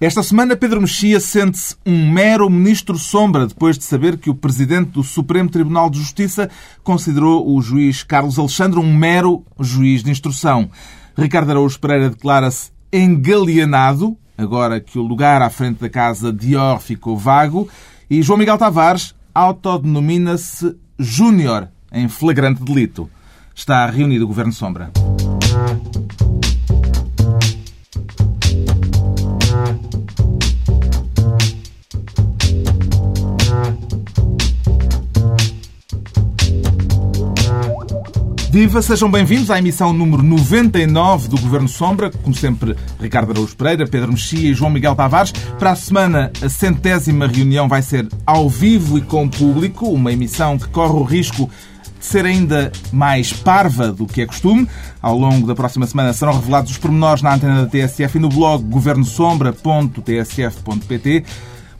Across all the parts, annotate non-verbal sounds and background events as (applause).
Esta semana, Pedro Mexia sente-se um mero ministro sombra depois de saber que o presidente do Supremo Tribunal de Justiça considerou o juiz Carlos Alexandre um mero juiz de instrução. Ricardo Araújo Pereira declara-se engalianado, agora que o lugar à frente da casa Dior ficou vago, e João Miguel Tavares autodenomina-se Júnior em flagrante delito. Está reunido o Governo Sombra. Viva, sejam bem-vindos à emissão número 99 do Governo Sombra. Como sempre, Ricardo Araújo Pereira, Pedro Mexia e João Miguel Tavares. Para a semana, a centésima reunião vai ser ao vivo e com público, uma emissão que corre o risco de ser ainda mais parva do que é costume. Ao longo da próxima semana serão revelados os pormenores na antena da TSF e no blog governosombra.tsf.pt.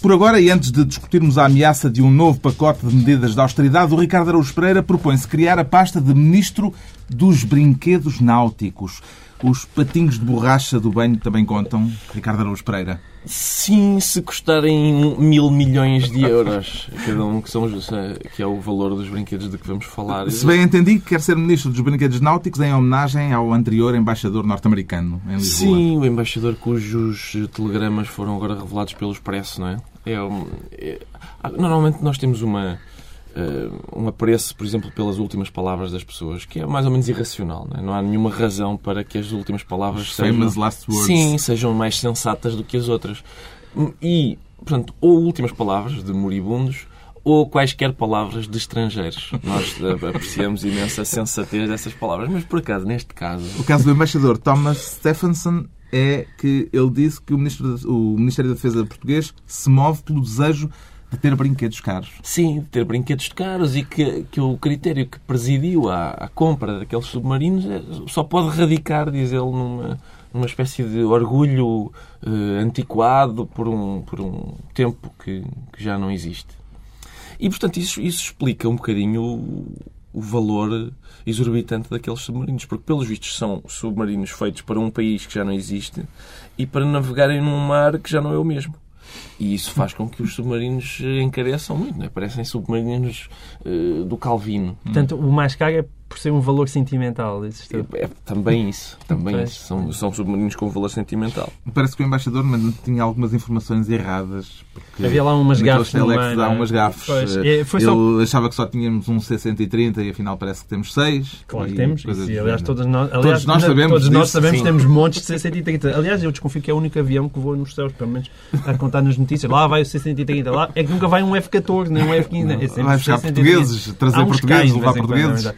Por agora, e antes de discutirmos a ameaça de um novo pacote de medidas de austeridade, o Ricardo Araújo Pereira propõe-se criar a pasta de Ministro dos Brinquedos Náuticos. Os patinhos de borracha do banho também contam, Ricardo Araújo Pereira? Sim, se custarem mil milhões de euros, cada um que, somos, que é o valor dos brinquedos de que vamos falar. Se bem entendi, quer ser Ministro dos Brinquedos Náuticos em homenagem ao anterior embaixador norte-americano em Lisboa. Sim, o embaixador cujos telegramas foram agora revelados pelo Expresso, não é? é, é normalmente nós temos uma um apreço, por exemplo, pelas últimas palavras das pessoas, que é mais ou menos irracional. Não, é? não há nenhuma razão para que as últimas palavras sejam, sim, sejam mais sensatas do que as outras. E, portanto, ou últimas palavras de moribundos ou quaisquer palavras de estrangeiros. Nós apreciamos imensa sensatez dessas palavras, mas por acaso, neste caso. O caso do embaixador Thomas Stephenson é que ele disse que o, Ministro, o Ministério da Defesa português se move pelo desejo de ter brinquedos caros. Sim, de ter brinquedos caros e que, que o critério que presidiu à, à compra daqueles submarinos é, só pode radicar, diz ele, numa, numa espécie de orgulho eh, antiquado por um, por um tempo que, que já não existe. E, portanto, isso, isso explica um bocadinho o, o valor exorbitante daqueles submarinos, porque, pelos vistos, são submarinos feitos para um país que já não existe e para navegarem num mar que já não é o mesmo. E isso faz com que os submarinos encareçam muito, é? parecem submarinos uh, do Calvino. Portanto, o mais caro é por ser um valor sentimental. É, é, também isso. Também isso. São, são submarinos com valor sentimental. Parece que o embaixador tinha algumas informações erradas. Havia lá umas gafes. Meio, há umas gafes. Pois, é, Ele só... achava que só tínhamos um C-130 e afinal parece que temos seis. Claro que temos. E, aliás, todos nós, aliás, todos nós sabemos, todos nós sabemos que temos montes de C-130. Aliás, eu desconfio que é o único avião que voa nos céus, pelo menos a contar nas notícias. Lá vai o C-130, lá é que nunca vai um F-14, nem um F-15. É vai buscar portugueses, trazer portugueses, levar portugueses.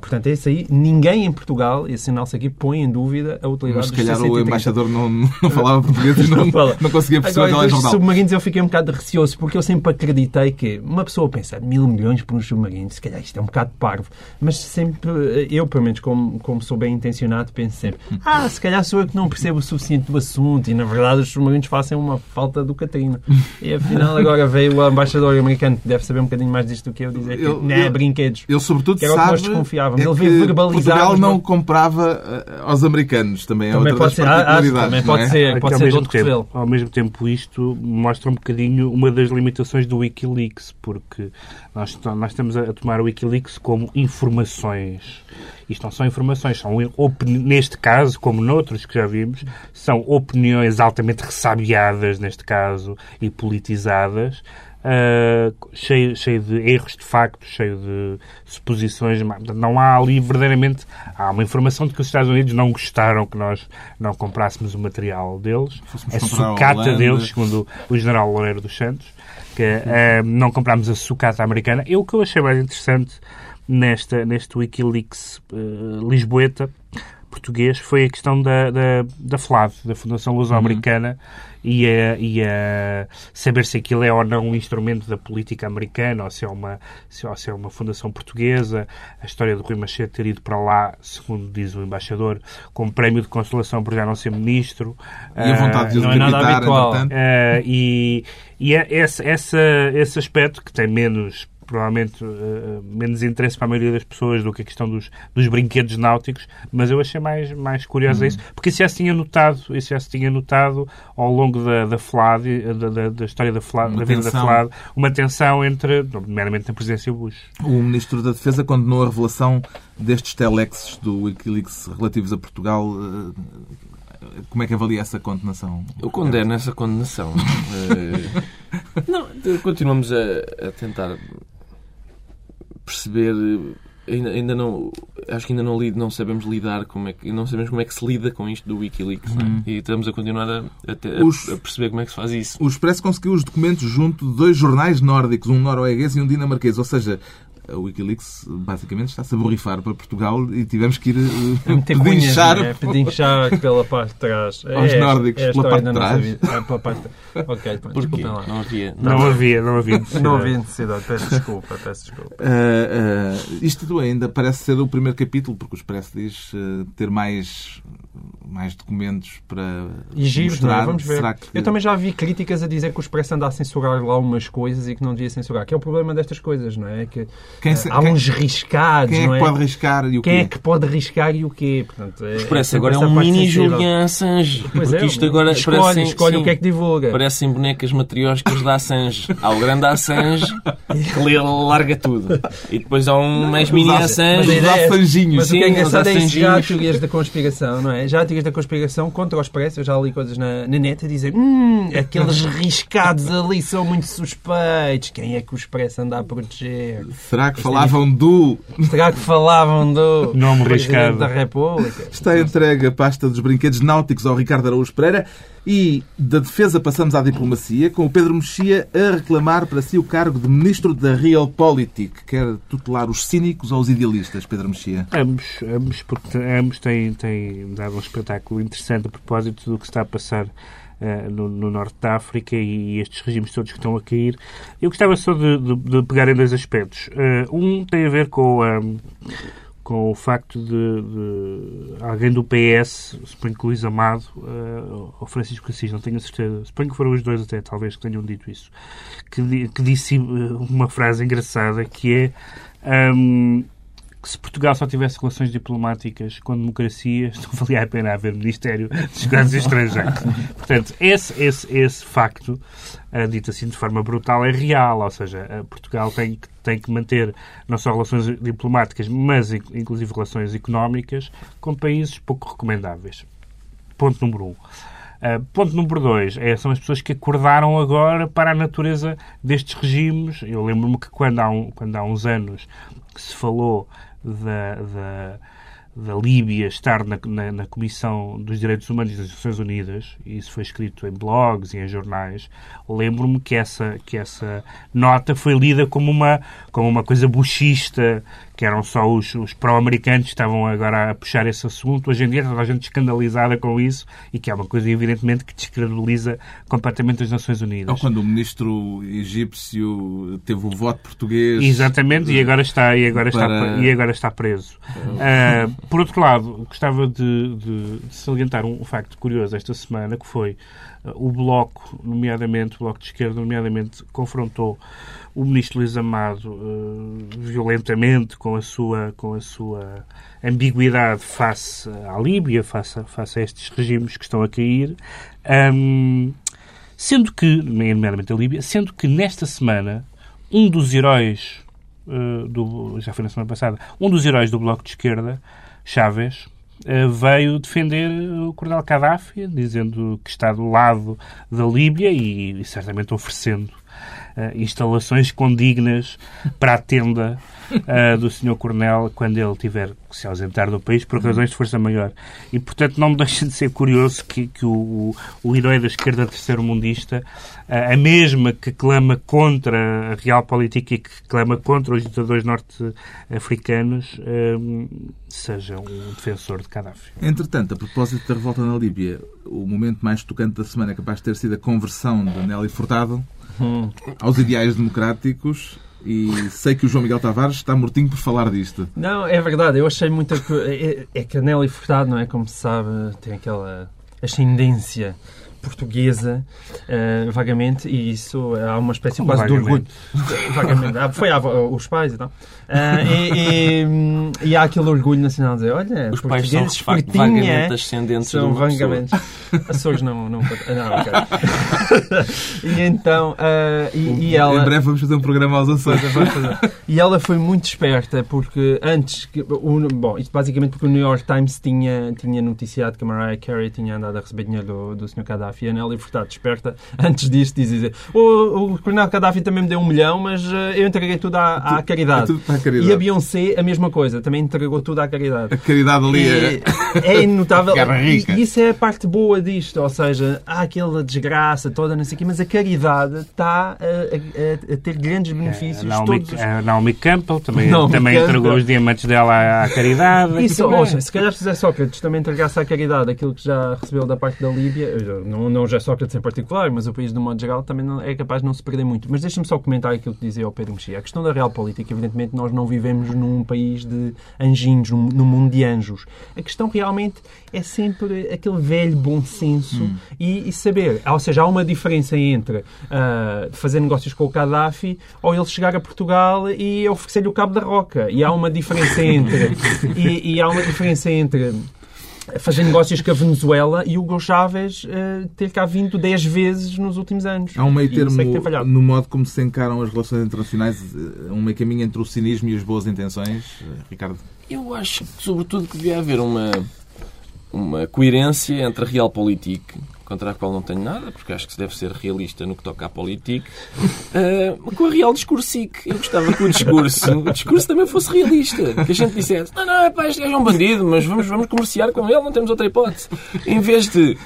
Portanto, esse aí, ninguém em Portugal, esse sinal-se aqui, põe em dúvida a utilidade Mas se calhar o embaixador não, não (laughs) falava português e não, não, não conseguia perceber Agora, aquela submarinos eu fiquei um bocado receoso, porque eu sempre acreditei que uma pessoa pensar mil milhões por um submarino, se calhar isto é um bocado parvo. Mas sempre, eu pelo menos, como, como sou bem intencionado, penso sempre, ah, se calhar sou eu que não percebo o suficiente do assunto e na verdade os submarinos fazem uma falta do Catarina. E afinal agora veio o embaixador americano, que deve saber um bocadinho mais disto do que eu, dizer que não é brinquedos. Ele sobretudo sabe... nós desconfiávamos. É ele veio verbalizar. Portugal não comprava eh, aos americanos, também é também outra pode ser, particularidades. também pode é? ser, pode ser de outro tempo, Ao mesmo tempo isto mostra um bocadinho uma das limitações do Wikileaks, porque nós, nós estamos a tomar o Wikileaks como informações. Isto não são informações, são, neste caso, como noutros que já vimos, são opiniões altamente ressabiadas, neste caso, e politizadas, uh, cheio, cheio de erros de facto, cheio de suposições. Não há ali verdadeiramente. Há uma informação de que os Estados Unidos não gostaram que nós não comprássemos o material deles. a sucata deles, segundo o general Loureiro dos Santos, que uh, não comprámos a sucata americana. E o que eu achei mais interessante nesta, neste Wikileaks uh, Lisboeta português foi a questão da, da, da FLAD, da Fundação Luso-Americana, uhum. E, a, e a saber se aquilo é ou não um instrumento da política americana, ou se é uma, se, ou se é uma fundação portuguesa. A história do Rui Machete ter ido para lá, segundo diz o embaixador, com prémio de consolação por já não ser ministro. E a vontade de uh, não é nada habitual. Uh, e e é esse, esse, esse aspecto que tem menos provavelmente uh, menos interesse para a maioria das pessoas do que a questão dos, dos brinquedos náuticos, mas eu achei mais, mais curioso uhum. isso, porque isso já se tinha notado, isso já se tinha notado ao longo da, da FLAD, da, da, da história da, FLAD, da vida da FLAD, uma tensão entre, nomeadamente na presidência Bush. O Ministro da Defesa condenou a revelação destes telexes do Wikileaks relativos a Portugal. Como é que avalia essa condenação? Eu condeno essa condenação. não, (laughs) continuamos a, a tentar perceber ainda, ainda não acho que ainda não, não sabemos lidar como é que não sabemos como é que se lida com isto do WikiLeaks uhum. é? e estamos a continuar a, a, os, a, perceber como é que se faz isso. O Expresso conseguiu os documentos junto de dois jornais nórdicos, um norueguês e um dinamarquês, ou seja, a Wikileaks basicamente está-se a borrifar para Portugal e tivemos que ir uh, pedinchar, né? pedinchar pela parte de trás. (laughs) Aos é, nórdicos, é pela parte de trás. É, pela parte de trás. Ok, Porquê? Não havia. Não, não havia, não havia necessidade. Não havia necessidade. Peço desculpa, peço desculpa. Uh, uh, isto ainda parece ser o primeiro capítulo, porque o Expresso diz uh, ter mais mais documentos para e giros, mostrar. É? Vamos ver. Que... Eu também já vi críticas a dizer que o Expresso anda a censurar lá umas coisas e que não devia censurar. Que é o problema destas coisas, não é? Que quem se... há quem... uns riscados, quem é que é? pode riscar e o quem quê? é que pode riscar e o quê? Portanto, é, o Expresso agora é um mini Julian Assange. Pois porque é, isto agora escolhe, parecem, escolhe sim, o que é que divulga. Parecem bonecas matriósicas da Assange. Há o grande Assange que lê, larga tudo. E depois há um não, mais mini Assange. Mas, é, mas sim, o que é engraçado é isso já teorias da conspiração, não é? Já teorias da conspiração contra o Expresso, eu já li coisas na, na net a dizer hum, aqueles (laughs) riscados ali são muito suspeitos. Quem é que o Expresso anda a proteger? Será que falavam do... Será que falavam do... (laughs) Nome riscado. da República? Está entregue a pasta dos brinquedos náuticos ao Ricardo Araújo Pereira e da defesa passamos à diplomacia, com o Pedro Mexia a reclamar para si o cargo de Ministro da Realpolitik. Quer tutelar os cínicos ou os idealistas, Pedro Mexia? Ambos, ambos, porque ambos têm, têm dado um espetáculo interessante a propósito do que está a passar Uh, no, no, norte da África e estes regimes todos que estão a cair. Eu gostava só de, de, de pegar em dois aspectos. Uh, um tem a ver com a. Um, com o facto de, de alguém do PS, suponho que Luís Amado uh, ou Francisco Assis, não tenho certeza, suponho que foram os dois até, talvez, que tenham dito isso, que, que disse uma frase engraçada que é um, que se Portugal só tivesse relações diplomáticas com democracias, (laughs) não valia a pena haver Ministério dos Negócios (laughs) Estrangeiros. Portanto, esse, esse, esse facto, uh, dito assim de forma brutal, é real. Ou seja, uh, Portugal tem que, tem que manter não só relações diplomáticas, mas inclusive relações económicas com países pouco recomendáveis. Ponto número um. Uh, ponto número dois é, são as pessoas que acordaram agora para a natureza destes regimes. Eu lembro-me que quando há, um, quando há uns anos se falou da, da, da Líbia estar na, na, na, Comissão dos Direitos Humanos das Nações Unidas, isso foi escrito em blogs e em jornais, lembro-me que essa, que essa nota foi lida como uma, como uma coisa buchista, que eram só os, os pró-americanos que estavam agora a puxar esse assunto. Hoje em dia toda a gente escandalizada com isso e que é uma coisa, evidentemente, que descredibiliza completamente as Nações Unidas. Ou quando o ministro egípcio teve o voto português. Exatamente, e agora está, e agora para... está, e agora está preso. Uh, por outro lado, gostava de, de, de salientar um facto curioso esta semana, que foi uh, o Bloco, nomeadamente, o Bloco de Esquerda, nomeadamente, confrontou o ministro Luís Amado uh, violentamente com a sua com a sua ambiguidade face à Líbia, face a, face a estes regimes que estão a cair, um, sendo que, nomeadamente a Líbia, sendo que nesta semana um dos heróis uh, do já foi na semana passada, um dos heróis do Bloco de Esquerda, Chávez, Uh, veio defender o Coronel Gaddafi, dizendo que está do lado da Líbia e, e certamente oferecendo uh, instalações condignas para a tenda uh, do Sr. Coronel quando ele tiver que se ausentar do país por razões de força maior. E, portanto, não me (laughs) deixa de ser curioso que, que o, o herói da esquerda terceiro-mundista, uh, a mesma que clama contra a real política e que clama contra os ditadores norte-africanos, seja um defensor de Gaddafi. Entretanto, a propósito da revolta na Líbia, o momento mais tocante da semana é capaz de ter sido a conversão de Nelly Furtado hum. aos ideais democráticos e sei que o João Miguel Tavares está mortinho por falar disto. Não, é verdade. Eu achei muita é, é que a Nelly Furtado, não é? Como se sabe, tem aquela ascendência portuguesa uh, vagamente, e isso há uma espécie Como quase de orgulho. vagamente? (laughs) vagamente. Ah, Foi à- os pais e tal. Ah, e, e, e há aquele orgulho nacional de dizer, olha, Os pais são, de facto, vagamente ascendentes de são vagamente. Açores não... não, não ok. (laughs) e então, ah, e, e ela... Em breve vamos fazer um programa aos Açores. Fazer. E ela foi muito esperta porque antes, que, o, bom, isto basicamente porque o New York Times tinha, tinha noticiado que a Mariah Carey tinha andado a receber dinheiro do, do Sr. Gaddafi a Nelly Furtado esperta (laughs) antes disto diz dizer o, o Coronel Gaddafi também me deu um milhão mas eh, eu entreguei tudo à, à caridade. tudo caridade. E a Beyoncé a mesma coisa, também entregou tudo à caridade. A caridade ali é... É (laughs) rica. E isso é a parte boa disto. Ou seja, há aquela desgraça toda, não sei o quê, mas a caridade está a, a- a ter grandes benefícios. A Naomi, todos os- a Naomi Campbell também, Naomi também Campbell. entregou os diamantes dela à, à caridade. Isso, ouça, se calhar se José Sócrates também entregasse à caridade aquilo que já recebeu da parte da Líbia, eu não, não José Sócrates em particular, mas o país de modo geral também não, é capaz de não se perder muito. Mas deixa-me só comentar aquilo que dizia o Pedro Mexia. A questão da real política, evidentemente, nós não vivemos num país de anjinhos, num, num mundo de anjos. A questão realmente é sempre aquele velho bom senso e, e saber. Ou seja, há uma diferença entre ah, fazer negócios com o Gaddafi ou ele chegar a Portugal e oferecer-lhe o cabo da roca. E há uma diferença entre. (laughs) e, e há uma diferença entre fazer negócios com a Venezuela e o Hugo Chávez eh, ter cá vindo 10 vezes nos últimos anos. Há um meio E termo é no modo como se encaram as relações internacionais, eh, um meio caminho entre o cinismo e as boas intenções. Eh, Ricardo, Eu acho, que, sobretudo, que devia haver uma, uma coerência entre a realpolitik, contra a qual não tenho nada, porque acho que se deve ser realista no que toca à politik, (laughs) eh, com a real discursic. Eu gostava que o discurso, o discurso também fosse realista. Que a gente dissesse, não, não, é pá, este gajo é um bandido, mas vamos, vamos comerciar com ele, não temos outra hipótese. Em vez de...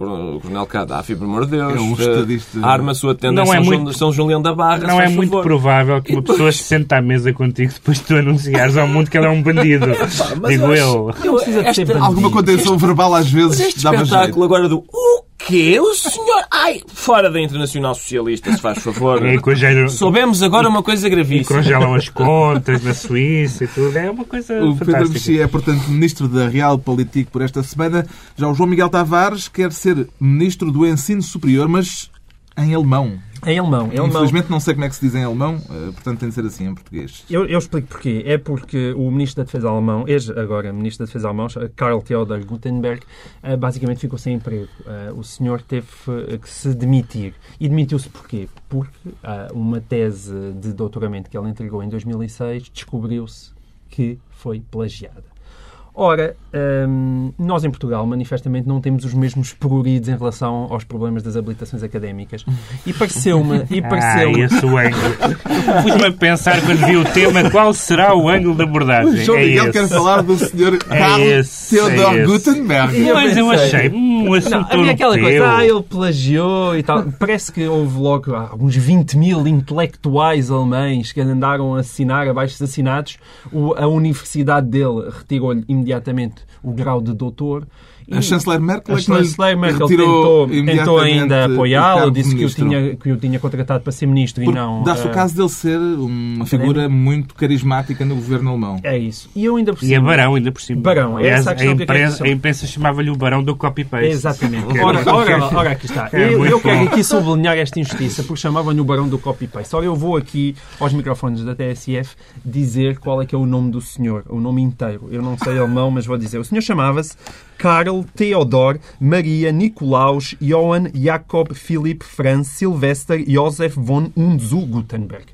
O Coronel Gaddafi, pelo amor de Deus, É um eh, estadista. arma a sua tenda Não em é São, muito- João, São João Leão da Barra, Não é muito favor. provável que uma pessoa se sente à mesa contigo depois de tu anunciares ao mundo que ela é um bandido. (laughs) Digo eu eu. eu- esta- alguma contenção verbal às vezes este dava espetáculo jeito. agora do o quê? O senhor. Ai, fora da Internacional Socialista, se faz favor. E congelam, Soubemos agora uma coisa e gravíssima. congelam as contas na Suíça e tudo. É uma coisa O Pedro. Mexia é, portanto, Ministro da Realpolitik por esta semana. Já o João Miguel Tavares quer ser Ministro do Ensino Superior, mas em alemão. Em alemão. Em alemão. Infelizmente não sei como é que se diz em alemão, eh, portanto tem de ser assim em português. Eu, eu explico porquê. É porque o Ministro da Defesa alemão, ex agora Ministro da Defesa alemão, Karl Theodor Gutenberg, eh, basicamente ficou sem emprego. Eh, O senhor teve que se demitir. E demitiu-se porquê? Porque uma tese de doutoramento que ele entregou em 2006 descobriu-se que foi plagiada. Ora, hum, nós em Portugal, manifestamente, não temos os mesmos pruridos em relação aos problemas das habilitações académicas. E pareceu-me... E (laughs) Ah, pareceu esse o ângulo. (laughs) Fui-me a pensar quando vi o tema qual será o ângulo de O abordagem. João é Miguel esse. quer falar do Sr. Karl esse, Theodor é. Gutenberg. Eu Mas eu achei hum, um assunto Não, havia aquela europeu. coisa, ah, ele plagiou e tal. Parece que houve logo ah, uns 20 mil intelectuais alemães que andaram a assinar abaixo assinados. O- a universidade dele retirou-lhe imediatamente o grau de doutor. A chanceler Merkel, a é que chanceler Merkel retirou tentou, tentou ainda apoiá-lo, disse que o, tinha, que o tinha contratado para ser ministro Porque e não... Dá-se o ah, caso dele ser uma figura muito carismática no governo alemão. É isso. E eu ainda por E é cima- barão, ainda por cima. Barão, é essa a a, que imprensa, dizer. a imprensa chamava-lhe o barão do copy-paste. Exatamente. Que Ora, ora, ora, aqui está. É Eu, eu quero aqui sublinhar esta injustiça porque chamavam-no o barão do copy-paste. Ora, eu vou aqui aos microfones da TSF dizer qual é que é o nome do senhor, o nome inteiro. Eu não sei alemão, mas vou dizer. O senhor chamava-se Karl Theodor Maria Nikolaus Johann Jakob Philipp Franz Silvester Josef von Unzu Gutenberg.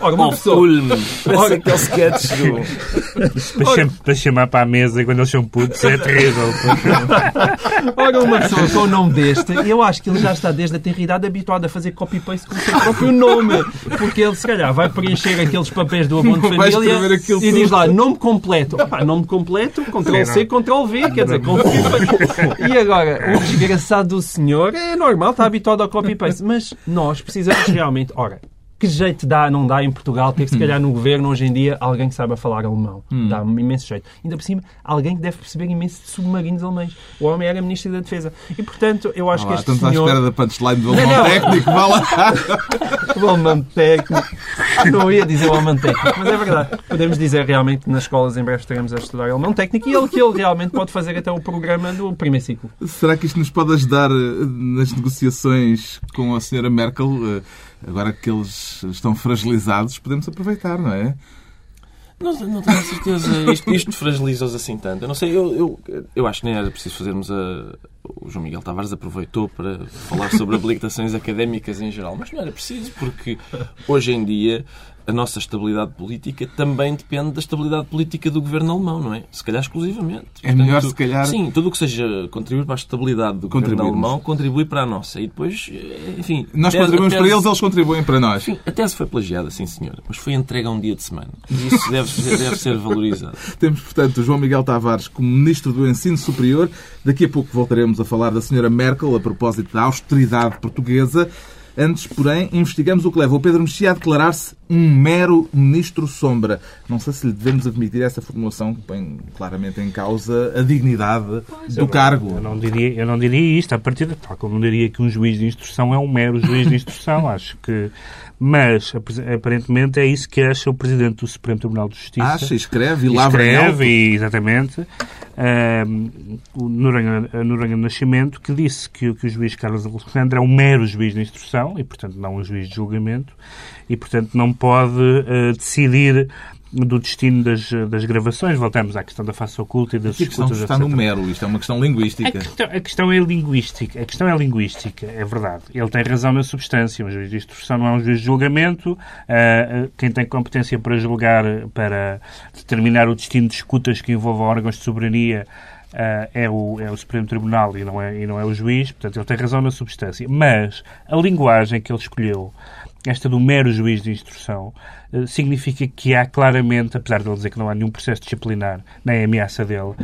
Ora, uma Oh, pessoa... Ulm. Parece aquele sketch do... Para, cham- para chamar para a mesa quando eles são putos é terrível. (laughs) Ora, uma pessoa com o nome deste, eu acho que ele já está desde a tenra idade habituado a fazer copy-paste com o seu próprio nome. Porque ele, se calhar, vai preencher aqueles papéis do abono de família e diz lá nome completo. Opá, nome completo, Ctrl-C, Ctrl-V, quer dizer, confirma. (laughs) (laughs) E agora, o desgraçado do senhor é normal, está habituado ao copy-paste. Mas nós precisamos realmente, ora, que jeito dá, não dá em Portugal ter, se calhar, no governo hoje em dia, alguém que saiba falar alemão. Dá um imenso jeito. Ainda por cima, alguém que deve perceber imenso de submarinos alemães. O homem era Ministro da Defesa. E, portanto, eu acho Vá que este estamos à senhor... espera da punchline do alemão não. técnico. Vá lá. (laughs) O alemão técnico. Não ia dizer o alemão técnico, mas é verdade. Podemos dizer realmente que nas escolas em breve estaremos a estudar alemão técnico e ele que ele realmente pode fazer até o programa do primeiro ciclo. Será que isto nos pode ajudar eh, nas negociações com a senhora Merkel? Agora que eles estão fragilizados, podemos aproveitar, não é? Não, não tenho certeza. Isto, isto fragiliza-os assim tanto. Eu não sei, eu, eu, eu acho que nem era preciso fazermos a. O João Miguel Tavares aproveitou para falar sobre habilitações académicas em geral, mas não era preciso, porque hoje em dia a nossa estabilidade política também depende da estabilidade política do governo alemão, não é? Se calhar exclusivamente. É melhor, se calhar- Sim, tudo o que seja contribuir para a estabilidade do governo alemão contribui para a nossa. E depois, enfim. Nós tese- contribuímos a para tese- eles, eles contribuem para nós. Enfim, a tese foi plagiada, sim senhora, mas foi entregue a um dia de semana. E isso (laughs) deve, deve ser valorizado. Temos, portanto, o João Miguel Tavares como Ministro do Ensino Superior. Daqui a pouco voltaremos a falar da Senhora Merkel a propósito da austeridade portuguesa. Antes, porém, investigamos o que leva o Pedro Mexia a declarar-se um mero Ministro Sombra. Não sei se lhe devemos admitir essa formulação que põe claramente em causa a dignidade do cargo. Eu não diria, eu não diria isto, a partir de tal como não diria que um juiz de instrução é um mero juiz de instrução, (laughs) acho que. Mas, ap- aparentemente, é isso que acha o Presidente do Supremo Tribunal de Justiça. Acha, escreve e lavra escreve, e, exatamente, ahm, o Noronha, Noronha Nascimento, que disse que, o- que o juiz Carlos Alexandre é um mero juiz de instrução e, portanto, não um juiz de julgamento e, portanto, não pode ah, decidir do destino das, das gravações. Voltamos à questão da face oculta e das Aqui a questão escutas, está no mero. Isto é uma questão A linguística. questão, a questão é linguística. A questão é linguística, é verdade. Ele tem razão na substância. Um juiz de instrução não é um juiz de julgamento. Ah, quem tem competência para julgar, para determinar o destino de escutas que envolvam órgãos de soberania ah, é, o, é o Supremo Tribunal e não, é, e não é o juiz. Portanto, ele tem razão na substância. Mas a linguagem que ele escolheu, esta do mero juiz de instrução, eh, significa que há claramente, apesar de ele dizer que não há nenhum processo disciplinar, nem ameaça dele,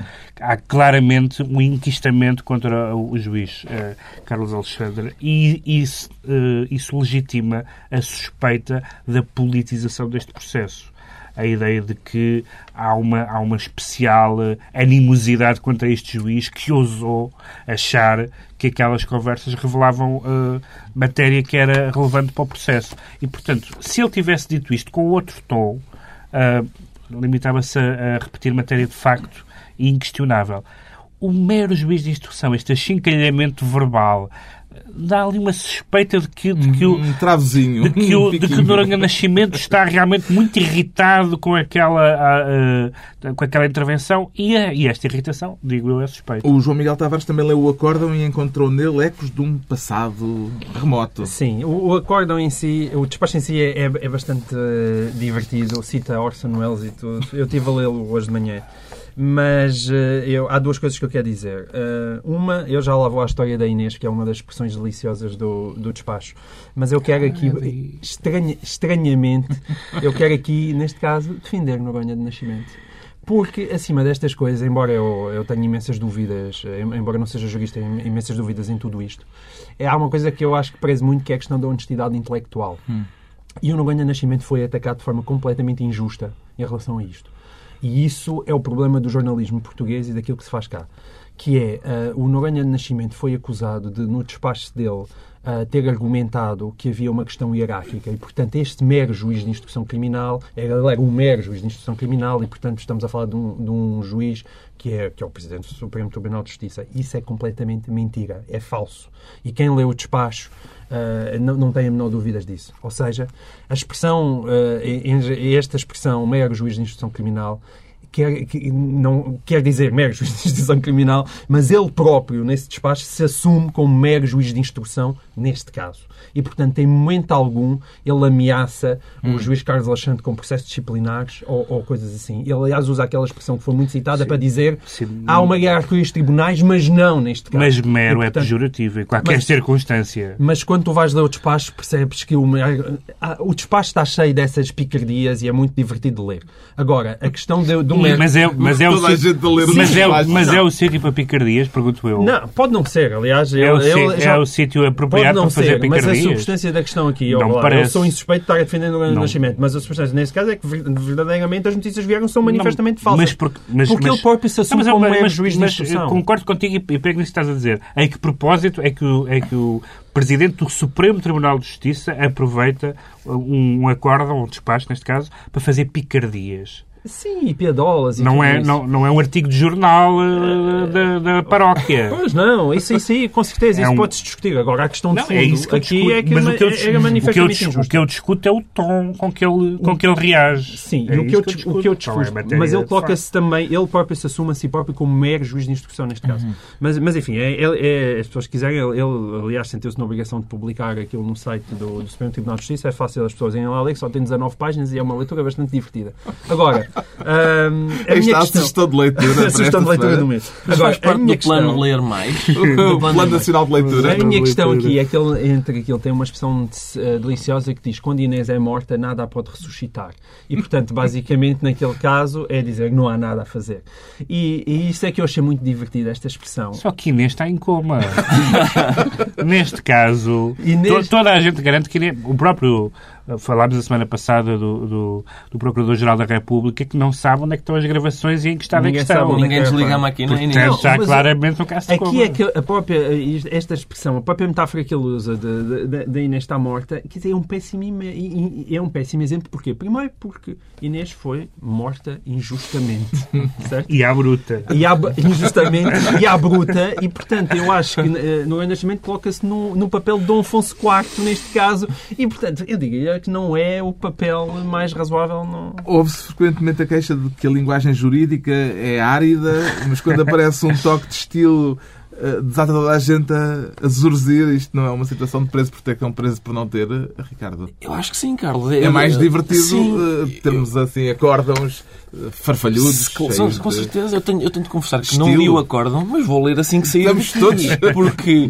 há claramente um inquistamento contra o juiz eh, Carlos Alexandre e isso, eh, isso legitima a suspeita da politização deste processo. A ideia de que há uma, há uma especial eh, animosidade contra este juiz que ousou achar que aquelas conversas revelavam eh, matéria que era relevante para o processo. E, portanto, se ele tivesse dito isto com outro tom, ah, limitava-se a, a repetir matéria de facto inquestionável. O mero juiz de instrução, este achincalhamento verbal, dá ali uma suspeita de que, de que o, Um travozinho. de que, um o, de que. Noronha Nascimento está realmente muito irritado com aquela, ah, ah, com aquela intervenção e, a- e esta irritação, digo eu, é suspeita. O João Miguel Tavares também leu o acórdão e encontrou nele ecos de um passado remoto. Sim, o, o acórdão em si, o despacho em si é, é, é bastante eh, divertido, cita Orson Welles e tudo. Eu estive a lê-lo hoje de manhã. Mas eh, eu, há duas coisas que eu quero dizer. Eh, uma, eu já lá vou à história da Inês, que é uma das expressões deliciosas do, do despacho. Mas eu quero aqui, estranha, estranhamente, eu quero aqui, neste caso, defender Noronha de Nascimento. Porque, acima destas coisas, embora eu, eu tenha imensas dúvidas, embora não seja jurista, tenho imensas dúvidas em tudo isto, é, há uma coisa que eu acho que prezo muito, que é a questão da honestidade intelectual. E o Noronha Nascimento foi atacado de forma completamente injusta em relação a isto. E isso é o problema do jornalismo português e daquilo que se faz cá. Que é, eh, o Noronha de Nascimento foi acusado de, no despacho dele, eh, ter argumentado que havia uma questão hierárquica e, portanto, este mero juiz de instrução criminal, ele era um mero juiz de instrução criminal e, portanto, estamos a falar de um, de um juiz que é, que é o Presidente do Supremo Tribunal de Justiça. Isso é completamente mentira, é falso. E quem lê o despacho Uh, não, não tenho a menor dúvidas disso. Ou seja, a expressão, uh, esta expressão, mero juiz de instrução criminal, quer, que- não, quer dizer mero (laughs) juiz de instrução criminal, mas ele próprio, nesse despacho, se assume como mero juiz de instrução, neste caso. E, portanto, em momento algum, ele ameaça o juiz Carlos Alexandre com processos disciplinares ou, ou coisas assim. Ele, aliás, usa aquela expressão que foi muito citada para dizer Sim. há uma hierarquia dos tribunais, mas não neste caso. Mas mero E, é portanto, pejorativo em qualquer mas- circunstância. mas quando tu vais ler o despacho, percebes que o, ah, o despacho está cheio dessas picardias e é muito divertido de ler. Agora, a questão de, do Mas é, mas é o Toda a sítio- gente a ler o mas é, mas é o sítio para picardias, pergunto eu. Não, pode não ser, aliás. É eu- o, eu já- é o sítio apropriado não para fazer ser, mas a picardias. substância da questão aqui, Não lá, eu parece. sou insuspeito de estar a defender o Não. nascimento, mas a substância nesse caso é que ver- verdadeiramente as notícias vieram são manifestamente Não, falsas. Mas porque, mas, Porque mas, ele próprio se assume Não, mas, como mas, mero mas, juiz de mas eu concordo contigo e e pego nisso que estás a dizer. Em que propósito é que o, é que o Presidente do Supremo Tribunal de Justiça aproveita um, um acórdão, um despacho, neste caso, para fazer picardias. Sim, e piadolas e Não é, isso. não, não é um artigo de jornal eh, da, da paróquia. Pois não, isso, isso aí, com certeza, É isso um- pode-se discutir. Agora, a questão de Não, fundo é isso que eu aqui discuto. é que Mas é, o que eu, é, é que eu, manifestamente o que eu discuto é o tom com que ele, com que ele reage. Sim, é e o que eu, dis- o que eu discuto. Não é mas ele coloca-se também, ele próprio se assume a si próprio como mero juiz de instrução neste caso. Mas, mas enfim, é, é- é- as pessoas que quiserem, ele, ele, aliás sentiu-se na obrigação de publicar aquilo no site do, do Supremo Tribunal de Justiça, é fácil as pessoas irem lá ler, que só tem 19 páginas e é uma leitura bastante divertida. Agora, hum, a Esta questão... sugestão de leitura. (laughs) para Sugestão de leitura do mês. Agora, faz parte a minha do plano questão- ler mais. (laughs) O Plano Nacional de Leitura. a minha questão aqui é que ele, entre que ele tem uma expressão de- eh, deliciosa que diz quando Inês é morta, nada a pode ressuscitar. E, portanto, (laughs) basicamente, naquele caso, é dizer que não há nada a fazer. E, e isso é que eu achei muito divertido, esta expressão. Só que Inês está em coma. Neste caso, Inês- to- toda a gente garante que o próprio. Falámos a semana passada do, do, do Procurador-Geral da República que não sabe onde é que estão as gravações e em que estado é que Ninguém estão. é Ninguém é, desliga a máquina Portanto, ninguém. está claramente no caso de Aqui é que a própria, esta expressão, a própria metáfora que ele usa da Inês está morta, quer dizer, é um péssimo, é um péssimo exemplo. Porquê? Primeiro porque Inês foi morta injustamente. (laughs) certo? E à bruta. e à, injustamente e à bruta, e portanto eu acho que eh, no Renascimento coloca-se no, no papel de Dom Afonso IV, neste caso, e portanto eu que não é o papel mais razoável. Não... Ouve-se frequentemente a queixa de que a linguagem jurídica é árida, mas quando aparece um toque de estilo desata toda a gente a, a zurzir. Isto não é uma situação de preso por ter cão preso por não ter, eh, Ricardo. Eu acho que sim, Carlos. É mais divertido Sim. eh, termos assim acórdãos eh, farfalhudos. Com, de- certeza, eu tenho, eu tenho de confessar que não Estilo. li o acórdão, mas vou ler assim que sair Estamos daqui, todos. (laughs) Porque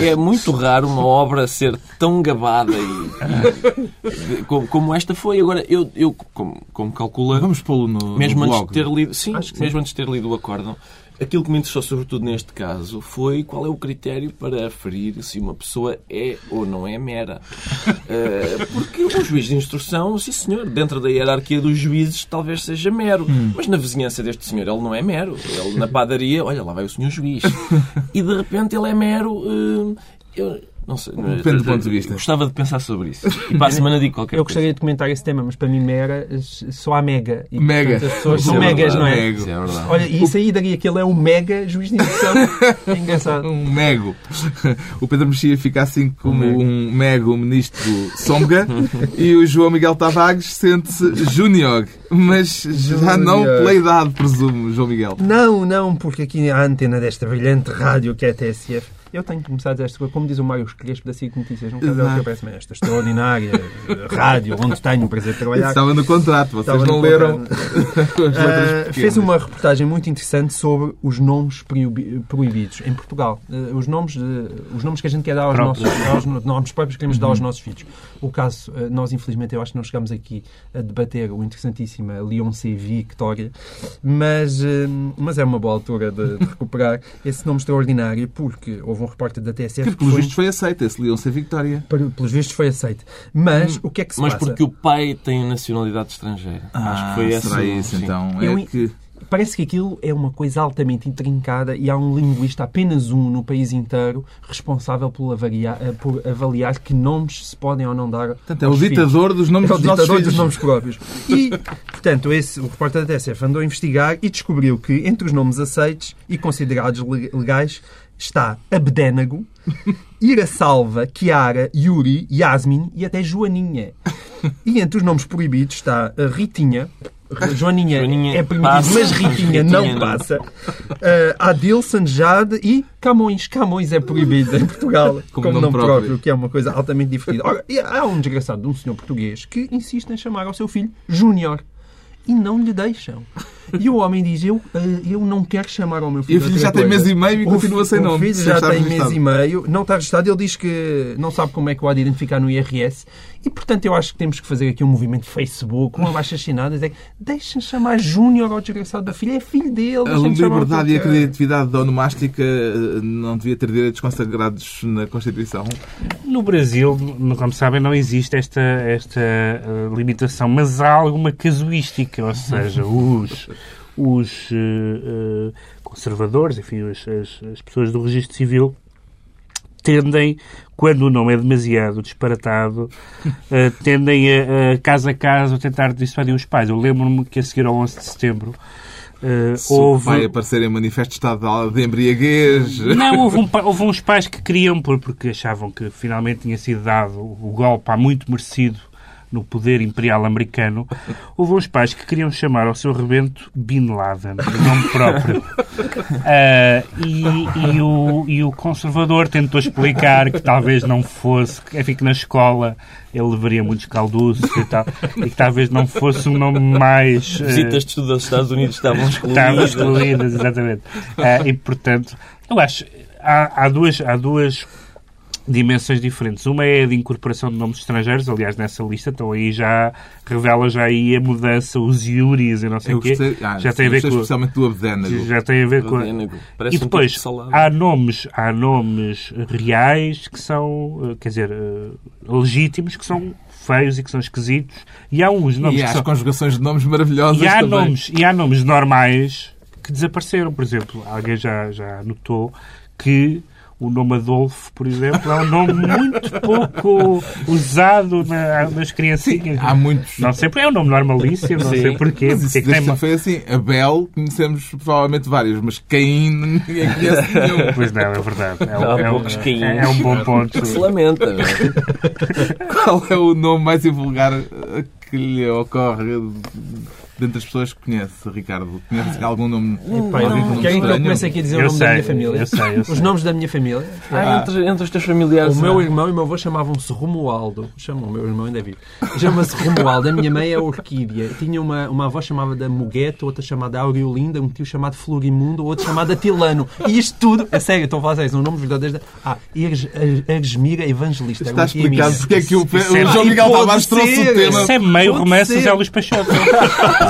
é muito raro uma obra ser tão gabada e, e- como, como esta foi. Agora, eu, eu como, como calcula, Vamos pô-lo no, mesmo no antes blog. de ter lido, sim, Acho que sim. mesmo antes de ter lido o acórdão, aquilo que me interessou sobretudo neste caso foi qual é o critério para aferir se uma pessoa é ou não é mera. (laughs) Eh, porque o juiz de instrução, sim senhor, dentro da hierarquia dos juízes talvez seja mero, Hum. mas na vizinhança deste senhor ele não é mero. Ele na padaria, olha lá vai o senhor juiz. (laughs) E de repente ele é mero. eh, eu, não sei. Depende do ponto de vista. Gostava de pensar sobre isso. E para a (laughs) semana digo qualquer Eu coisa. gostaria de comentar esse tema, mas para mim mera só há mega. E, Mega. portanto, as pessoas Isso são é megas, verdade, não é? mega. Isso é verdade. Olha, e isso aí daria que ele é um mega juiz de instrução. (laughs) É engraçado. Um mego. (laughs) O Pedro Mexia fica assim como um mego ministro Somga e o João Miguel Tavares sente-se júnior, mas já não pela idade, presumo, João Miguel. Não, não, porque aqui a antena desta brilhante rádio que é a TSF. Eu tenho que começar a dizer esta coisa, como diz o Mário Crespo da SIC Notícias, não quero dizer o que Exato. aparece esta extraordinária (laughs) rádio, onde tenho o prazer de trabalhar. Estava no contrato, vocês Estava não leram (laughs) pequenas. fez uma reportagem muito interessante sobre os nomes proibi- proibidos em Portugal. Ah, os, nomes de- os nomes que a gente quer dar aos nossos aos no- nomes próprios que queremos Uhum. dar aos nossos filhos. O caso, ah, nós infelizmente, eu acho que não chegamos aqui a debater o interessantíssimo Leon C. Victoria, mas, mas é uma boa altura de, de recuperar esse nome extraordinário porque houve um repórter da TSF Que, pelos vistos, foi aceito esse Victória. para- pelos vistos foi aceito. Mas o que é que se Mas passa? porque o pai tem nacionalidade estrangeira. Acho que foi essa. Ah, será isso, sim. então? Eu- É que... Parece que aquilo é uma coisa altamente intrincada e há um linguista, apenas um no país inteiro, responsável por avaliar, eh, por avaliar que nomes se podem ou não dar. Portanto, é o aos filhos. ditador dos nomes É o ditador filhos. dos nomes próprios. E, portanto, esse, o repórter da TSF andou a investigar e descobriu que entre os nomes aceitos e considerados le- legais está Abdénago, Irasalva, Chiara, Yuri, Yasmin e até Joaninha. E entre os nomes proibidos está a Ritinha. Joaninha, Joaninha é permitido, passa, mas Ritinha Ritinha não não. passa. Uh, Adilson, Jade e Camões. Camões é proibido em Portugal (laughs) Como como, nome próprio. próprio. que é uma coisa altamente divertida. Ora, há um desgraçado de um senhor português que insiste em chamar ao seu filho Júnior. E não lhe deixam. (laughs) E o homem diz, eu, eh, eu não quero chamar ao meu E filho o filho já tem coisa." mês e meio e O continua sem o nome. filho sem já tem mês e meio, não está registado. Ele diz que não sabe como é que o há de identificar no IRS. E, portanto, eu acho que temos que fazer aqui um movimento Facebook, uma baixa assinada, dizer deixem chamar Júnior ao desgraçado da filha. É filho dele. A o liberdade e a ele quer." criatividade da onomástica eh, não devia ter direitos consagrados na Constituição. No Brasil, como sabem, não existe esta, esta eh, limitação, mas há alguma casuística, ou seja, os, os eh, conservadores, enfim, as, as- as pessoas do registro civil tendem, quando o nome é demasiado disparatado, (laughs) eh, tendem a, a, casa a casa, a tentar dissuadir os pais. Eu lembro-me que a seguir ao 11 de setembro, Uh, Se houve... vai aparecer em manifesto estado de embriaguez. Não, (laughs) houve, um, houve uns pais que queriam, porque achavam que finalmente tinha sido dado o golpe há muito merecido no poder imperial americano, houve uns pais que queriam chamar ao seu rebento Bin Laden, de nome próprio. Uh, (laughs) e, e, o, e o conservador tentou explicar que talvez não fosse, enfim, que na escola ele levaria muitos calduços e tal, e que talvez não fosse um nome mais... Uh, Visitas de estudo aos Estados Unidos estavam excluídas. Estavam excluídas, exatamente. Uh, e, portanto, eu acho, há, há duas... Há duas dimensões diferentes. Uma é a de incorporação de nomes estrangeiros, aliás, nessa lista, então aí já revela já aí a mudança, os iuris e não sei o quê. Ah, já tem a ver com especialmente do Abdénago. Já tem a ver com E depois um há nomes, há nomes reais que são, eh, quer dizer, eh, legítimos que são feios e que são esquisitos e há uns nomes e há as são... conjugações de nomes maravilhosas e há também. nomes e há nomes normais que desapareceram, por exemplo, alguém já já notou que o nome Adolfo, por exemplo, é um nome muito pouco usado na, nas criancinhas. Sim, há muitos. Não sempre é um nome normalíssimo, não Sim. sei porquê. Mas isso, porque tem... foi assim. Abel, conhecemos provavelmente vários, mas Caim ninguém conhece nenhum. (laughs) Pois não, é verdade. É, não, é, um, é, é um bom ponto. Se lamenta. Qual é o nome mais invulgar que lhe ocorre dentre das pessoas que conhece, Ricardo? Conhece algum nome? Epá, não, Querem que eu comece aqui a dizer eu o nome sei, da minha família? Eu sei, eu sei. Os nomes da minha família? Ah, entre, entre os teus familiares. O meu irmão e o meu avô chamavam-se Romualdo. Chamam o meu irmão ainda é vivo. Chama-se Romualdo. A minha mãe é Orquídea. Tinha uma, uma avó chamada Muguete, outra chamada Aureolinda, um tio chamado Florimundo, outro chamado Atilano. E isto tudo, é sério, estou a falar sério, são nomes verdadeiros. Ah, Ergesmira Evangelista. Está explicado porque é que o, o João Miguel Tavares trouxe o tema. Isso é meio romance José Luís Peixoto. (laughs)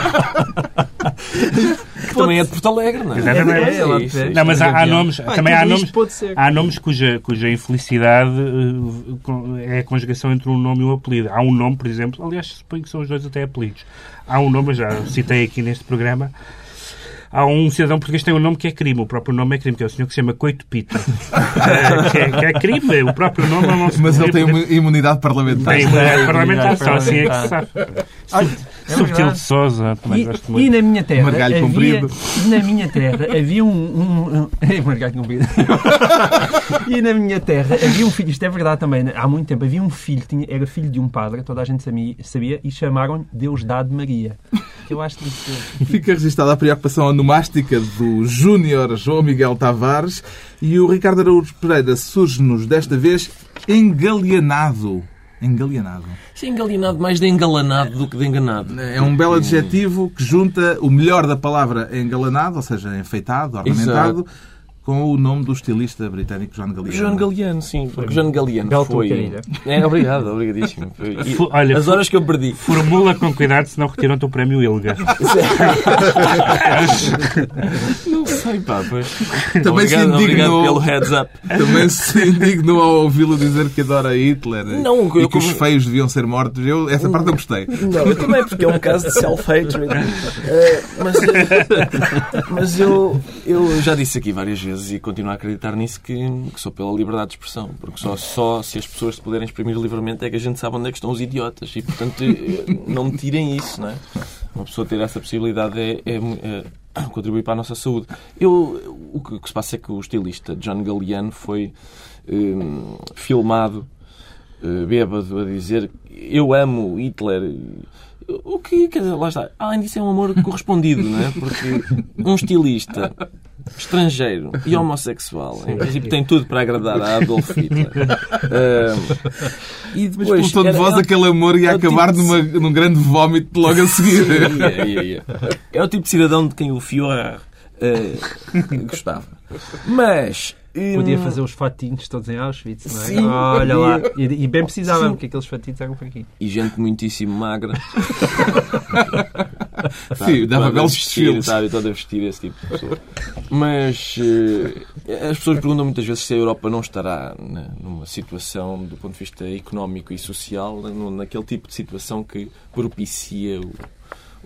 que também é de Porto Alegre, não é? Exatamente. É, é, é, não, mas há, há nomes, ah, também há nomes, há nomes cuja, cuja infelicidade eh, é a conjugação entre um nome e um apelido. Há um nome, por exemplo, aliás, suponho que são os dois até apelidos. Há um nome, já citei aqui neste programa, há um cidadão português que tem um nome que é crime, o próprio nome é crime, que é o senhor que se chama Coito Pito. é, (laughs) que, é, que, é, crime, o próprio nome não se Mas ele tem uma imunidade parlamentar. Tem imunidade parlamentar, só assim é que se sabe. É Subtil de Sousa, também e, gosto muito. E na minha terra. Margalho havia, comprido. Na minha terra havia um. um, um (laughs) margalho comprido. (laughs) e na minha terra havia um filho, isto é verdade também, né? há muito tempo, havia um filho, tinha, era filho de um padre, toda a gente sabia, sabia e chamaram Deus Dado Maria. Que eu acho que isso... Fica registada a preocupação onomástica do Júnior João Miguel Tavares e o Ricardo Araújo Pereira surge-nos desta vez engalianado. Engalianado. Sim, engalianado mais de engalanado do que de enganado. É um belo adjetivo que junta o melhor da palavra engalanado, ou seja, enfeitado, ornamentado, Exato com o nome do estilista britânico John Galliano. John Galliano, sim. Porque John Galliano Belo foi... É, obrigado, obrigadíssimo. E, Olha, as horas que eu perdi. Formula com cuidado, senão retiram-te o prémio Ilga. (laughs) Não sei, pá, pois. Também obrigado, se indignou, pelo heads up. Também se indignou ao ouvi-lo dizer que adora Hitler não, e que como... os feios deviam ser mortos. Eu, essa parte eu gostei. Não, eu também, porque é um caso de self-hatred. Uh, (laughs) mas, uh, mas eu, eu já disse aqui várias vezes e continuo a acreditar nisso que, que, sou pela liberdade de expressão. Porque só, só se as pessoas se puderem exprimir livremente é que a gente sabe onde é que estão os idiotas. E, portanto, eh, não me tirem isso, não é? Uma pessoa ter essa possibilidade é, é, é (coughs) contribuir para a nossa saúde. Eu, o que, o que, se passa é que o estilista John Galliano foi um, filmado bêbado a dizer eu amo Hitler. O que, quer dizer, lá está. Além disso, é um amor correspondido, não é? Porque um estilista estrangeiro e homossexual, em princípio tem tudo para agradar a Adolf Hitler. Uh, e depois, Mas pelo tom de voz, era, aquele amor ia acabar tipo numa, num grande vómito logo a seguir. Ia, ia, ia. É o tipo de cidadão de quem o Führer uh, gostava. Mas Podia fazer os fatinhos todos em Auschwitz, não é? Sim, Olha lá. E, e bem precisava, porque aqueles fatinhos eram para aqui. E gente muitíssimo magra. (laughs) Sim, dava belos desfiles. Está habituado a vestir esse tipo de pessoa. Mas uh, as pessoas perguntam muitas vezes se a Europa não estará na, numa situação, do ponto de vista económico e social, naquele tipo de situação que propicia o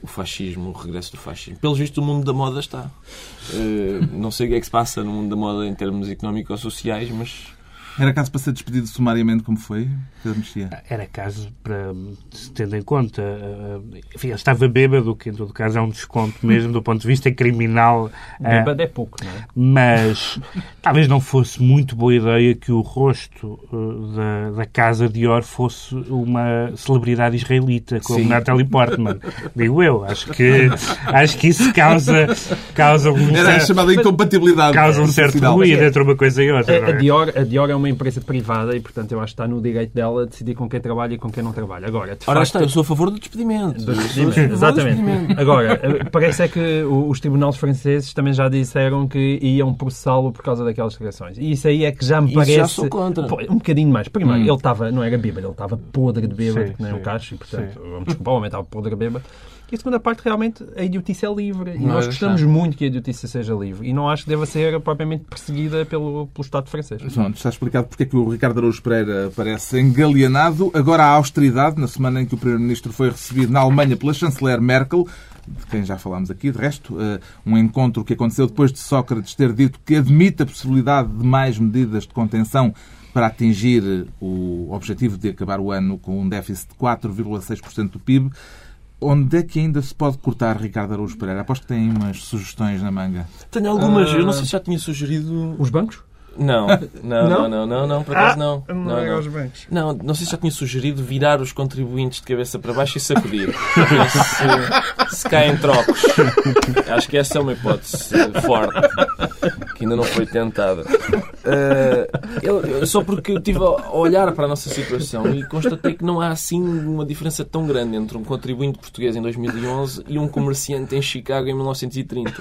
o fascismo, o regresso do fascismo. Pelos vistos, o mundo da moda está. Uh, não sei o que é que se passa no mundo da moda em termos económicos ou sociais, mas Era caso para ser despedido sumariamente, como foi, Pedro Mexia? Era caso para, tendo em conta, eh, enfim, ele estava bêbado, que em todo caso é um desconto mesmo do ponto de vista criminal. eh, Bêbado é pouco, não é? mas talvez não fosse muito boa ideia que o rosto eh, da, da Casa Dior fosse uma celebridade israelita, como Sim. Natalie Portman. Digo eu, acho que, acho que isso causa, causa um Era a certo, chamada incompatibilidade. causa um certo ruído entre uma coisa e outra. A, é? a Dior, a Dior é uma empresa privada e, portanto, eu acho que está no direito dela decidir com quem trabalha e com quem não trabalha. Agora, de Ora facto, está, eu sou a favor do despedimento. Do despedimento, favor do Exatamente. despedimento. Agora, eh, parece é que os tribunais franceses também já disseram que iam processá-lo por causa daquelas declarações. E isso aí é que já me Isso parece. já sou contra. Um bocadinho mais. Primeiro, Hum. ele estava, não era bêbado, ele estava podre de bêbado, Sim, que nem sim. um cacho, e portanto, vamos desculpar, o homem estava podre de bêbado. E a segunda parte, realmente, a idiotice é livre. E Não nós é gostamos deixar. muito que a idiotice seja livre. E não acho que deva ser propriamente perseguida pelo, pelo Estado francês. Pronto, está explicado porque é que o Ricardo Araújo Pereira parece engalianado. Agora a austeridade, na semana em que o Primeiro-Ministro foi recebido na Alemanha pela chanceler Merkel, de quem já falámos aqui, de resto, eh, um encontro que aconteceu depois de Sócrates ter dito que admite a possibilidade de mais medidas de contenção para atingir eh, o objetivo de acabar o ano com um déficit de 4,6% do PIB. Onde é que ainda se pode cortar, Ricardo Araújo Pereira? Aposto que tem umas sugestões na manga. Tenho algumas, eu não sei se já tinha sugerido. Os bancos? Não, (laughs) não, não, não, não, não, por acaso não. Não, não. bancos. Não, não sei se já tinha sugerido virar os contribuintes de cabeça para baixo e sacudir. (laughs) Se, se caem trocos. Acho que essa é uma hipótese forte que ainda não foi tentada. Eh, eu- só porque eu estive a olhar para a nossa situação e constatei que não há assim uma diferença tão grande entre um contribuinte português em 2011 e um comerciante em Chicago em 1930.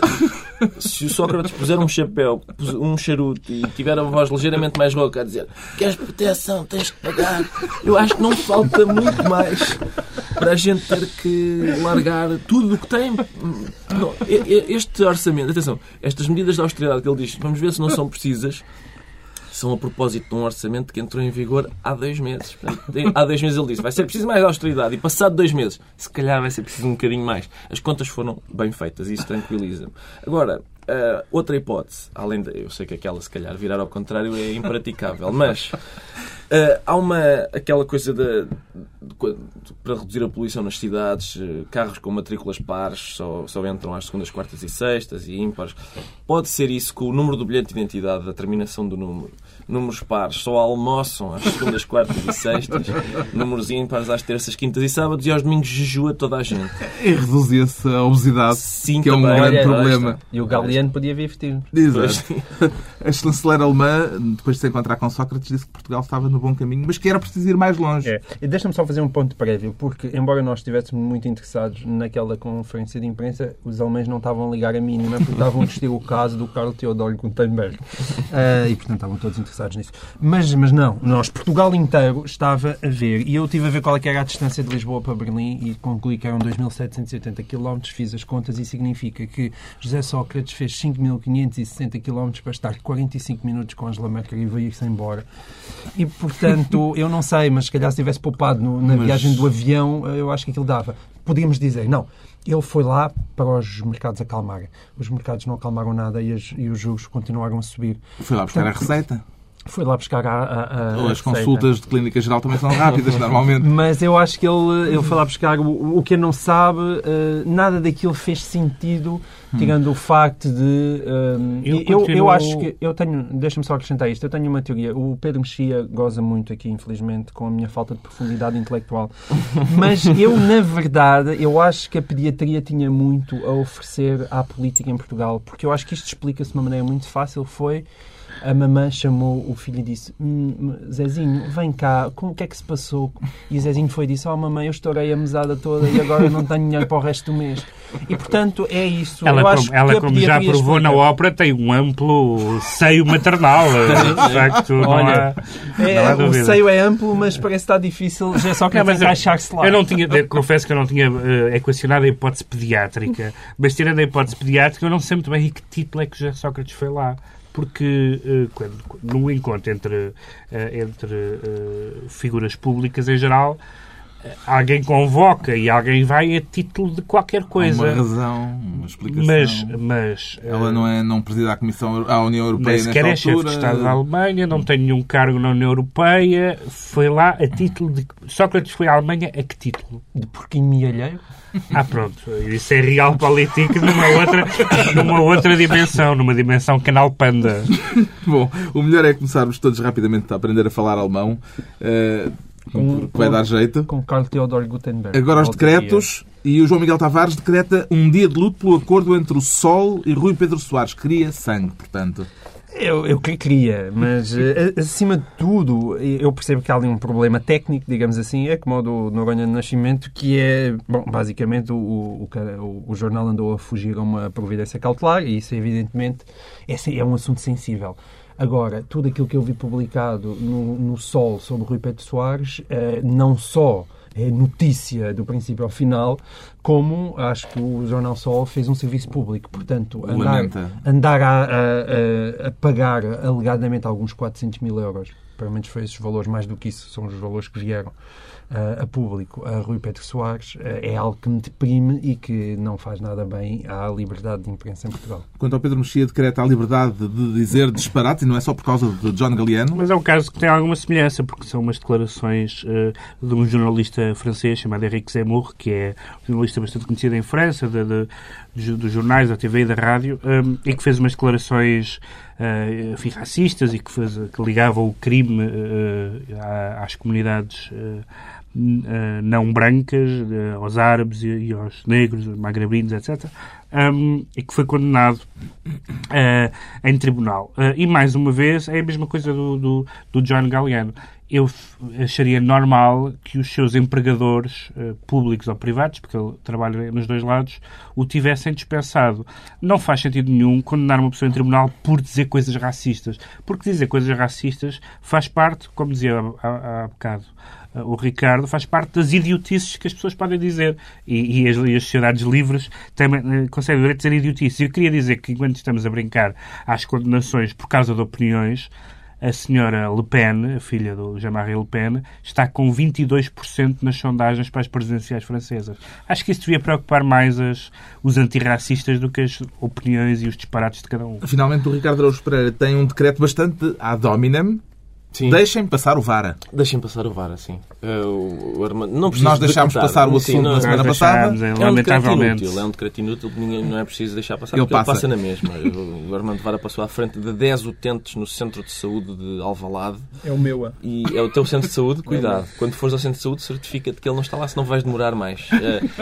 Se o Sócrates puser um chapéu, um charuto e tiver a voz ligeiramente mais rouca a dizer queres proteção, tens que pagar, eu acho que não falta muito mais para a gente ter que largar tudo o que tem. Este orçamento, atenção, estas medidas de austeridade que ele diz, vamos ver se não são precisas, são a propósito de um orçamento que entrou em vigor há dois meses. Há dois meses ele disse vai ser preciso mais austeridade e passado dois meses, se calhar vai ser preciso um bocadinho mais. As contas foram bem feitas e isso tranquiliza-me. Agora, ah, outra hipótese, além de. Eu sei que aquela, se calhar, virar ao contrário é impraticável, mas. ah, há uma. aquela coisa da. Para reduzir a poluição nas cidades, eh, carros com matrículas pares só, só entram às segundas, quartas e sextas e ímpares. Pode ser isso que o número do bilhete de identidade, a terminação do número, números pares só almoçam às segundas, quartas e sextas, (laughs) números ímpares às terças, quintas e sábados e aos domingos jejua toda a gente. E reduzia-se a obesidade, Sim, que é um grande Olha, problema. E o Galeano podia vir vestido. Exato. (laughs) A chanceler alemã, depois de se encontrar com Sócrates, disse que Portugal estava no bom caminho, mas que era preciso ir mais longe. É. E deixa-me só fazer um ponto prévio, porque embora nós estivéssemos muito interessados naquela conferência de imprensa, os alemães não estavam a ligar a mínima, porque estavam a discutir o caso do Carlos Teodoro Gutenberg. Ah, e, portanto, estavam todos interessados nisso. Mas, mas não, nós, Portugal inteiro, estava a ver, e eu estive a ver qual é era a distância de Lisboa para Berlim e concluí que eram 2.780 km, fiz as contas e significa que José Sócrates fez 5.560 km para estar 45 minutos com Angela Merkel e veio-se embora. E, portanto, eu não sei, mas se calhar se tivesse poupado no- na Mas- viagem do avião, eu acho que aquilo dava. Podíamos dizer, não, ele foi lá para os mercados acalmarem. Os mercados não acalmaram nada e, as- e os juros continuaram a subir. Foi lá buscar a receita. Foi lá buscar a, a, a- As consultas de clínica geral também são rápidas, (laughs) normalmente. Mas eu acho que ele, ele foi lá buscar o, o que ele não sabe, eh, nada daquilo fez sentido, tirando o facto de. eh, Eu eu, eu continuo- acho que. Eu tenho. Deixa-me só acrescentar isto. Eu tenho uma teoria. O Pedro Mexia goza muito aqui, infelizmente, com a minha falta de profundidade intelectual. (laughs) Mas eu, na verdade, eu acho que a pediatria tinha muito a oferecer à política em Portugal, porque eu acho que isto explica-se de uma maneira muito fácil. Foi. A mamãe chamou o filho e disse: "Hum, Zezinho, vem cá, como, o que é que se passou? E o Zezinho foi e disse: Oh, mamãe, eu estourei a mesada toda e agora não tenho dinheiro para o resto do mês. E portanto, é isso. Ela, eu como, acho ela que como já provou na ópera, tem um amplo seio maternal. (laughs) De facto, não Olha, há, É, não há o seio é amplo, mas parece que está difícil. Já só que Não, mas eu- encaixar-se lá. Eu não tinha, eu confesso que eu não tinha eh, equacionado a hipótese pediátrica, mas tirando a hipótese pediátrica, eu não sei muito bem em que título é que José Sócrates foi lá. Porque eh, quando, no encontro entre, eh, entre eh, figuras públicas em geral, alguém convoca e alguém vai a título de qualquer coisa. Uma razão, uma explicação. Mas, mas Ela não, é, não presida a Comissão, à União Europeia nem sequer é chefe de Estado da Alemanha, não tem nenhum cargo na União Europeia, foi lá a título de... Sócrates foi à Alemanha a que título? De porquinho mialheiro? Ah, pronto. Isso é realpolitik numa outra, numa outra dimensão, numa dimensão canal panda. (laughs) Bom, o melhor é começarmos todos rapidamente a aprender a falar alemão, eh, Com- que vai dar jeito. Com Carl Theodor Gutenberg. Agora os decretos e o João Miguel Tavares decreta um dia de luto pelo acordo entre o Sol e Rui Pedro Soares. Cria sangue, portanto. Eu, eu que- queria, mas eh, acima de tudo, eu percebo que há ali um problema técnico, digamos assim, é como o do Noronha de Nascimento, que é, bom, basicamente o, o, o- o jornal andou a fugir a uma providência cautelar e isso, evidentemente, é, é um assunto sensível. Agora, tudo aquilo que eu vi publicado no, no Sol sobre Rui Pedro Soares, eh, não só é notícia do princípio ao final, como acho que o Jornal Sol fez um serviço público. Portanto, andar, andar a, a- a- pagar alegadamente alguns 400 mil euros, pelo menos foi esses valores, mais do que isso, são os valores que vieram a público a Rui Pedro Soares, ah, é algo que me deprime e que não faz nada bem à liberdade de imprensa em Portugal. Quanto ao Pedro Mexia, decreta a liberdade de dizer disparate, e não é só por causa de John Galliano. Mas é um caso que tem alguma semelhança, porque são umas declarações eh, de um jornalista francês chamado Eric Zemmour, que é um jornalista bastante conhecido em França, de, de- dos- dos jornais, da TV e da rádio, eh, e que fez umas declarações eh, enfim, racistas e que, fez, que ligava o crime eh, à- às comunidades eh, eh, não brancas, eh, aos árabes e, aos negros, aos magrebinos, etc. Um, e que foi condenado eh, em tribunal. Eh, e mais uma vez é a mesma coisa do, do, do John Galliano. Eu acharia normal que os seus empregadores, eh, públicos ou privados, porque ele trabalha nos dois lados, o tivessem dispensado. Não faz sentido nenhum condenar uma pessoa em tribunal por dizer coisas racistas. Porque dizer coisas racistas faz parte, como dizia há, há, bocado eh, o Ricardo, faz parte das idiotices que as pessoas podem dizer. E, e as, e as sociedades livres têm, eh, conseguem o direito de dizer idiotices. Eu queria dizer que, enquanto estamos a brincar às condenações por causa de opiniões, a senhora Le Pen, a filha do Jean-Marie Le Pen, está com 22% nas sondagens para as presidenciais francesas. Acho que isso devia preocupar mais as, os antirracistas do que as opiniões e os disparates de cada um. Finalmente, o Ricardo Araújo Pereira tem um decreto bastante ad hominem. Sim. Deixem passar o VARA. Deixem passar o VAR, assim. Eh, o, o Armando- não Nós deixámos decretar. passar o Sim, assunto não- na semana passada. é, É um decreto lamentavelmente. inútil, é um decreto inútil que ninguém, não é preciso deixar passar, Ele porque ele passa. passa na mesma. O Armando Vara passou à frente de 10 utentes no Centro de Saúde de Alvalade É o meu. e é o teu Centro de Saúde, (laughs) cuidado. Quando fores ao Centro de Saúde, certifica-te que ele não está lá, senão vais demorar mais.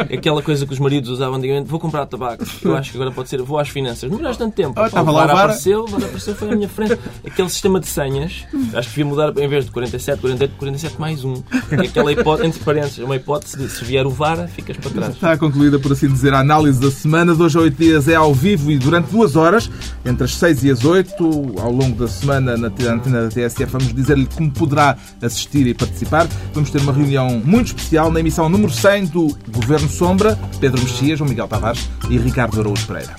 É aquela coisa que os maridos usavam antigamente, vou comprar tabaco, eu acho que agora pode ser, vou às finanças. Demoraste tanto tempo. Ah, o lá o Vara Vara. apareceu, o Vara apareceu, foi à minha frente. Aquele sistema de senhas, acho que devia mudar, em vez de 47, 48, 47 mais um. É aquela hipótese, entre parênteses, uma hipótese de se vier o Vara, ficas para trás. Está concluída, por assim dizer, a análise da semana. Hoje a oito dias é ao vivo e durante duas horas, entre as seis e as oito, ao longo da semana na antena da TSF, vamos dizer-lhe como poderá assistir e participar. Vamos ter uma reunião muito especial na emissão número 100 do Governo Sombra, Pedro Mexias, João Miguel Tavares e Ricardo Araújo Pereira.